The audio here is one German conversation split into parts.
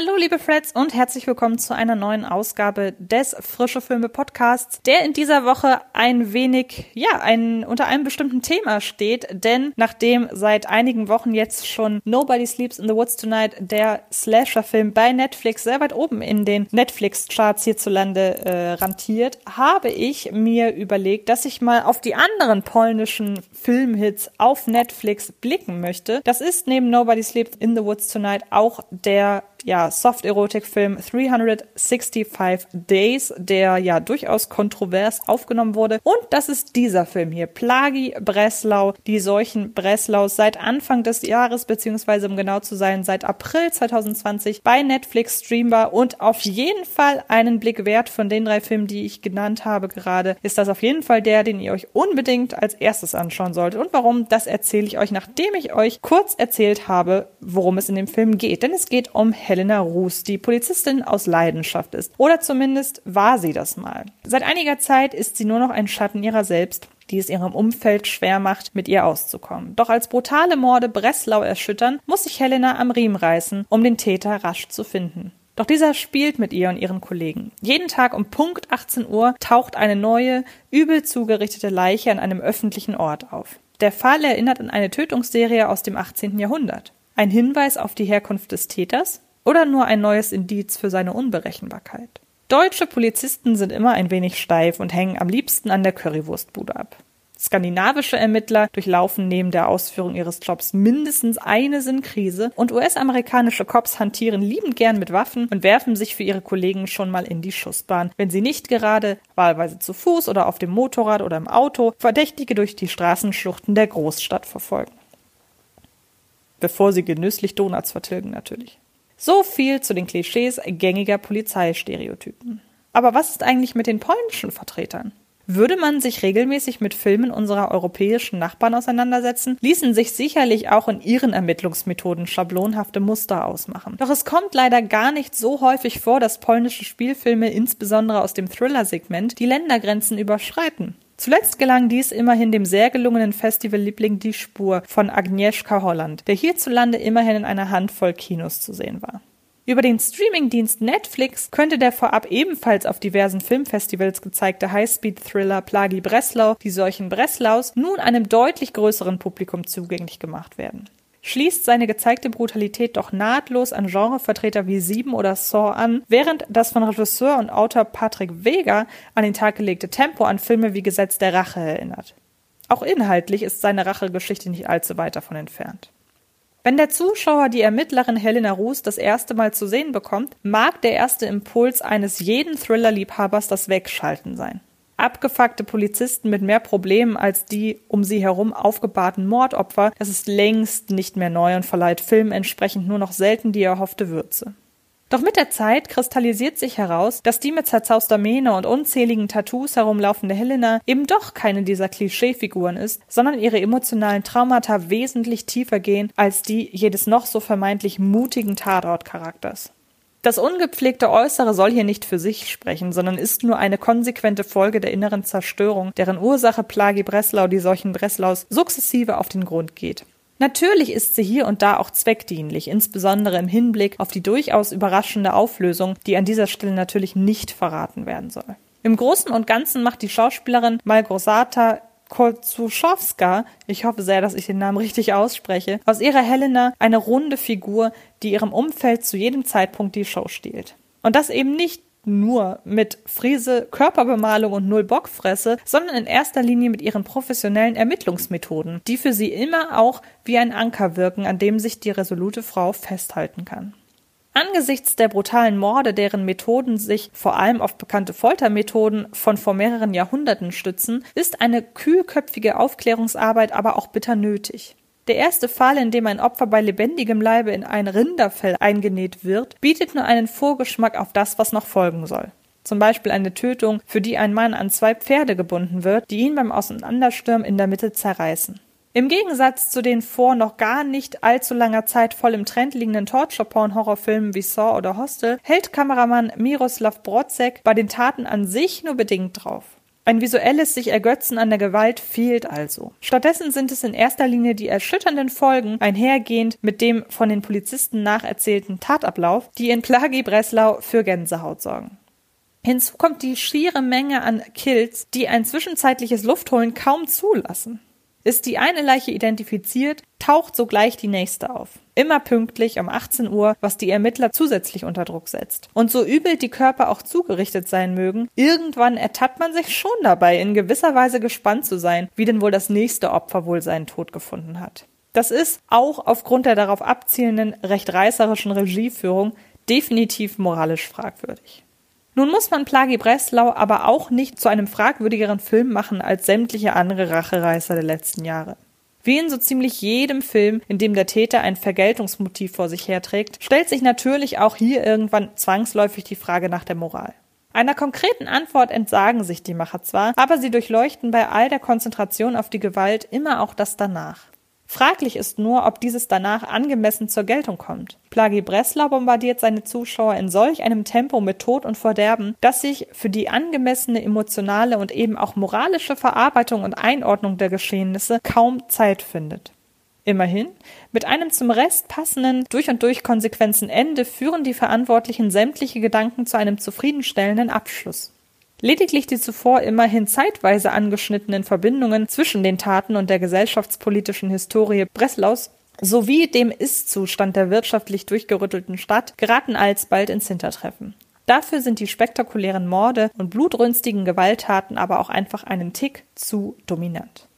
Hallo liebe Freds und herzlich willkommen zu einer neuen Ausgabe des Frische Filme Podcasts, der in dieser Woche ein wenig, ja, ein, unter einem bestimmten Thema steht, denn nachdem seit einigen Wochen jetzt schon Nobody Sleeps in the Woods Tonight, der Slasher-Film bei Netflix sehr weit oben in den Netflix-Charts hierzulande äh, rantiert, habe ich mir überlegt, dass ich mal auf die anderen polnischen Filmhits auf Netflix blicken möchte. Das ist neben Nobody Sleeps in the Woods Tonight auch der ja, Soft-Erotik-Film 365 Days, der ja durchaus kontrovers aufgenommen wurde. Und das ist dieser Film hier, Plagi Breslau, die Seuchen Breslaus seit Anfang des Jahres, beziehungsweise um genau zu sein, seit April 2020 bei Netflix streambar und auf jeden Fall einen Blick wert von den drei Filmen, die ich genannt habe gerade, ist das auf jeden Fall der, den ihr euch unbedingt als erstes anschauen solltet. Und warum, das erzähle ich euch, nachdem ich euch kurz erzählt habe, worum es in dem Film geht. Denn es geht um Helena Ruß, die Polizistin aus Leidenschaft ist. Oder zumindest war sie das mal. Seit einiger Zeit ist sie nur noch ein Schatten ihrer selbst die es ihrem Umfeld schwer macht, mit ihr auszukommen. Doch als brutale Morde Breslau erschüttern, muss sich Helena am Riemen reißen, um den Täter rasch zu finden. Doch dieser spielt mit ihr und ihren Kollegen. Jeden Tag um Punkt 18 Uhr taucht eine neue, übel zugerichtete Leiche an einem öffentlichen Ort auf. Der Fall erinnert an eine Tötungsserie aus dem 18. Jahrhundert. Ein Hinweis auf die Herkunft des Täters? Oder nur ein neues Indiz für seine Unberechenbarkeit. Deutsche Polizisten sind immer ein wenig steif und hängen am liebsten an der Currywurstbude ab. Skandinavische Ermittler durchlaufen neben der Ausführung ihres Jobs mindestens eine Sinnkrise und US-amerikanische Cops hantieren liebend gern mit Waffen und werfen sich für ihre Kollegen schon mal in die Schussbahn, wenn sie nicht gerade, wahlweise zu Fuß oder auf dem Motorrad oder im Auto, Verdächtige durch die Straßenschluchten der Großstadt verfolgen. Bevor sie genüsslich Donuts vertilgen natürlich. So viel zu den Klischees gängiger Polizeistereotypen. Aber was ist eigentlich mit den polnischen Vertretern? Würde man sich regelmäßig mit Filmen unserer europäischen Nachbarn auseinandersetzen, ließen sich sicherlich auch in ihren Ermittlungsmethoden schablonhafte Muster ausmachen. Doch es kommt leider gar nicht so häufig vor, dass polnische Spielfilme insbesondere aus dem Thriller-Segment die Ländergrenzen überschreiten. Zuletzt gelang dies immerhin dem sehr gelungenen Festivalliebling Die Spur von Agnieszka Holland, der hierzulande immerhin in einer Handvoll Kinos zu sehen war. Über den Streamingdienst Netflix könnte der vorab ebenfalls auf diversen Filmfestivals gezeigte Highspeed-Thriller Plagi Breslau, die Seuchen Breslaus, nun einem deutlich größeren Publikum zugänglich gemacht werden schließt seine gezeigte Brutalität doch nahtlos an Genrevertreter wie Sieben oder Saw an, während das von Regisseur und Autor Patrick Weger an den Tag gelegte Tempo an Filme wie Gesetz der Rache erinnert. Auch inhaltlich ist seine Rachegeschichte nicht allzu weit davon entfernt. Wenn der Zuschauer die Ermittlerin Helena Ruß das erste Mal zu sehen bekommt, mag der erste Impuls eines jeden Thriller-Liebhabers das Wegschalten sein abgefuckte Polizisten mit mehr Problemen als die um sie herum aufgebahrten Mordopfer, das ist längst nicht mehr neu und verleiht Filmen entsprechend nur noch selten die erhoffte Würze. Doch mit der Zeit kristallisiert sich heraus, dass die mit zerzauster Mähne und unzähligen Tattoos herumlaufende Helena eben doch keine dieser Klischeefiguren ist, sondern ihre emotionalen Traumata wesentlich tiefer gehen als die jedes noch so vermeintlich mutigen Tatortcharakters. Das ungepflegte Äußere soll hier nicht für sich sprechen, sondern ist nur eine konsequente Folge der inneren Zerstörung, deren Ursache Plagi Breslau die Seuchen Breslaus sukzessive auf den Grund geht. Natürlich ist sie hier und da auch zweckdienlich, insbesondere im Hinblick auf die durchaus überraschende Auflösung, die an dieser Stelle natürlich nicht verraten werden soll. Im Großen und Ganzen macht die Schauspielerin Malgorzata Kolzuschowska, ich hoffe sehr, dass ich den Namen richtig ausspreche, aus ihrer Helena eine runde Figur, die ihrem Umfeld zu jedem Zeitpunkt die Show stiehlt. Und das eben nicht nur mit Friese, Körperbemalung und Null Bockfresse, sondern in erster Linie mit ihren professionellen Ermittlungsmethoden, die für sie immer auch wie ein Anker wirken, an dem sich die resolute Frau festhalten kann. Angesichts der brutalen Morde, deren Methoden sich vor allem auf bekannte Foltermethoden von vor mehreren Jahrhunderten stützen, ist eine kühlköpfige Aufklärungsarbeit aber auch bitter nötig. Der erste Fall, in dem ein Opfer bei lebendigem Leibe in ein Rinderfell eingenäht wird, bietet nur einen Vorgeschmack auf das, was noch folgen soll. Zum Beispiel eine Tötung, für die ein Mann an zwei Pferde gebunden wird, die ihn beim Auseinanderstürmen in der Mitte zerreißen. Im Gegensatz zu den vor noch gar nicht allzu langer Zeit voll im Trend liegenden Torture-Porn-Horrorfilmen wie Saw oder Hostel hält Kameramann Miroslav Brodzek bei den Taten an sich nur bedingt drauf. Ein visuelles sich ergötzen an der Gewalt fehlt also. Stattdessen sind es in erster Linie die erschütternden Folgen einhergehend mit dem von den Polizisten nacherzählten Tatablauf, die in Plagi Breslau für Gänsehaut sorgen. Hinzu kommt die schiere Menge an Kills, die ein zwischenzeitliches Luftholen kaum zulassen. Ist die eine Leiche identifiziert, taucht sogleich die nächste auf. Immer pünktlich um 18 Uhr, was die Ermittler zusätzlich unter Druck setzt. Und so übel die Körper auch zugerichtet sein mögen, irgendwann ertappt man sich schon dabei, in gewisser Weise gespannt zu sein, wie denn wohl das nächste Opfer wohl seinen Tod gefunden hat. Das ist auch aufgrund der darauf abzielenden, recht reißerischen Regieführung definitiv moralisch fragwürdig. Nun muss man Plagi Breslau aber auch nicht zu einem fragwürdigeren Film machen als sämtliche andere Rachereißer der letzten Jahre. Wie in so ziemlich jedem Film, in dem der Täter ein Vergeltungsmotiv vor sich herträgt, stellt sich natürlich auch hier irgendwann zwangsläufig die Frage nach der Moral. Einer konkreten Antwort entsagen sich die Macher zwar, aber sie durchleuchten bei all der Konzentration auf die Gewalt immer auch das danach. Fraglich ist nur, ob dieses danach angemessen zur Geltung kommt. Plagi Breslau bombardiert seine Zuschauer in solch einem Tempo mit Tod und Verderben, dass sich für die angemessene emotionale und eben auch moralische Verarbeitung und Einordnung der Geschehnisse kaum Zeit findet. Immerhin, mit einem zum Rest passenden, durch und durch konsequenten Ende führen die Verantwortlichen sämtliche Gedanken zu einem zufriedenstellenden Abschluss. Lediglich die zuvor immerhin zeitweise angeschnittenen Verbindungen zwischen den Taten und der gesellschaftspolitischen Historie Breslaus sowie dem Ist-Zustand der wirtschaftlich durchgerüttelten Stadt geraten alsbald ins Hintertreffen. Dafür sind die spektakulären Morde und blutrünstigen Gewalttaten aber auch einfach einen Tick zu dominant.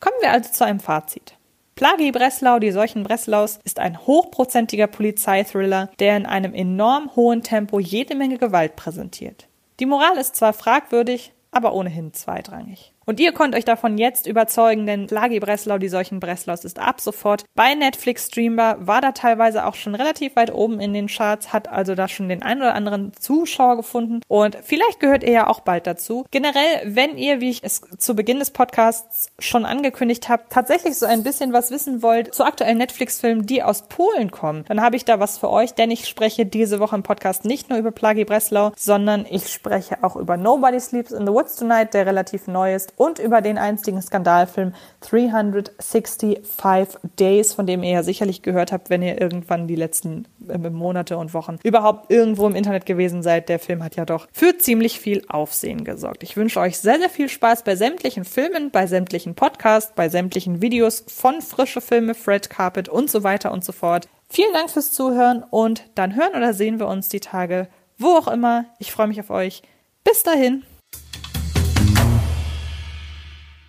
Kommen wir also zu einem Fazit. Plagi Breslau, die Seuchen Breslaus, ist ein hochprozentiger Polizeithriller, der in einem enorm hohen Tempo jede Menge Gewalt präsentiert. Die Moral ist zwar fragwürdig, aber ohnehin zweitrangig. Und ihr könnt euch davon jetzt überzeugen, denn Plagi Breslau, die solchen Breslaus ist ab sofort bei Netflix streambar, war da teilweise auch schon relativ weit oben in den Charts, hat also da schon den ein oder anderen Zuschauer gefunden und vielleicht gehört ihr ja auch bald dazu. Generell, wenn ihr, wie ich es zu Beginn des Podcasts schon angekündigt habe, tatsächlich so ein bisschen was wissen wollt zu aktuellen Netflix-Filmen, die aus Polen kommen, dann habe ich da was für euch, denn ich spreche diese Woche im Podcast nicht nur über Plagi Breslau, sondern ich spreche auch über Nobody Sleeps in the Woods Tonight, der relativ neu ist und über den einstigen Skandalfilm 365 Days, von dem ihr ja sicherlich gehört habt, wenn ihr irgendwann die letzten äh, Monate und Wochen überhaupt irgendwo im Internet gewesen seid. Der Film hat ja doch für ziemlich viel Aufsehen gesorgt. Ich wünsche euch sehr, sehr viel Spaß bei sämtlichen Filmen, bei sämtlichen Podcasts, bei sämtlichen Videos von Frische Filme, Fred Carpet und so weiter und so fort. Vielen Dank fürs Zuhören und dann hören oder sehen wir uns die Tage, wo auch immer. Ich freue mich auf euch. Bis dahin.